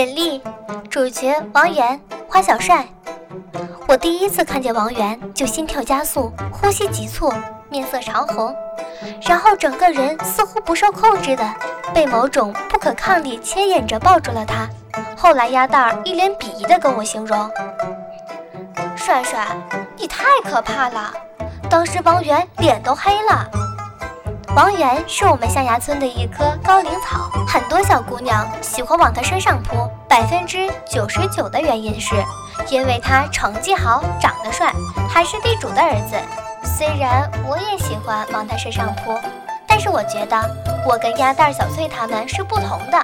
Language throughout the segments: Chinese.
尹丽，主角王源、花小帅。我第一次看见王源，就心跳加速，呼吸急促，面色潮红，然后整个人似乎不受控制的被某种不可抗力牵引着抱住了他。后来鸭蛋儿一脸鄙夷的跟我形容：“帅帅，你太可怕了。”当时王源脸都黑了。王源是我们象牙村的一棵高岭草，很多小姑娘喜欢往他身上扑。百分之九十九的原因是，因为他成绩好，长得帅，还是地主的儿子。虽然我也喜欢往他身上扑，但是我觉得我跟鸭蛋、小翠他们是不同的。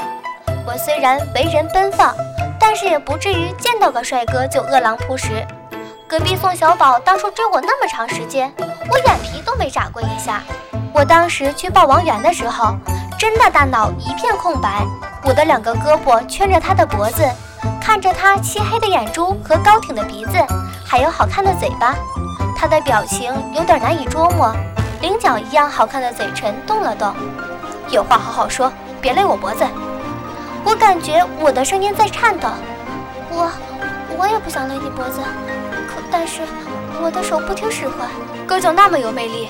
我虽然为人奔放，但是也不至于见到个帅哥就饿狼扑食。隔壁宋小宝当初追我那么长时间，我眼皮都没眨过一下。我当时去抱王源的时候，真的大脑一片空白。我的两个胳膊圈着他的脖子，看着他漆黑的眼珠和高挺的鼻子，还有好看的嘴巴。他的表情有点难以捉摸，菱角一样好看的嘴唇动了动。有话好好说，别勒我脖子。我感觉我的声音在颤抖。我，我也不想勒你脖子，可但是我的手不听使唤。哥就那么有魅力。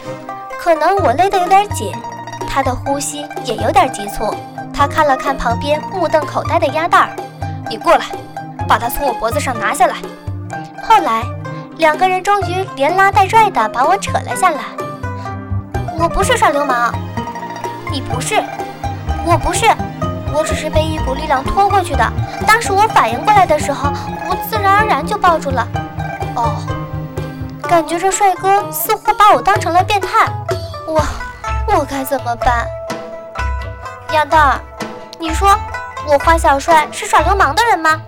可能我勒得有点紧，他的呼吸也有点急促。他看了看旁边目瞪口呆的鸭蛋儿，你过来，把他从我脖子上拿下来。后来，两个人终于连拉带拽的把我扯了下来。我不是耍流氓，你不是，我不是，我只是被一股力量拖过去的。当时我反应过来的时候，我自然而然就抱住了。哦，感觉这帅哥似乎把我当成了变态。我我该怎么办？鸭蛋儿，你说我花小帅是耍流氓的人吗？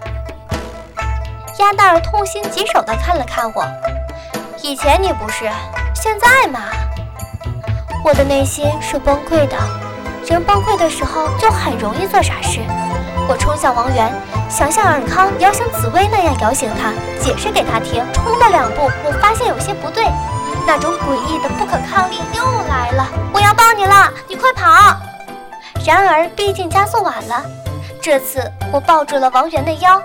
鸭蛋儿痛心疾首地看了看我，以前你不是，现在嘛。我的内心是崩溃的，人崩溃的时候就很容易做傻事。我冲向王源，想像尔康摇醒紫薇那样摇醒他，解释给他听。冲了两步，我发现有些不对。那种诡异的不可抗力又来了！我要抱你了，你快跑！然而，毕竟加速晚了。这次我抱住了王源的腰，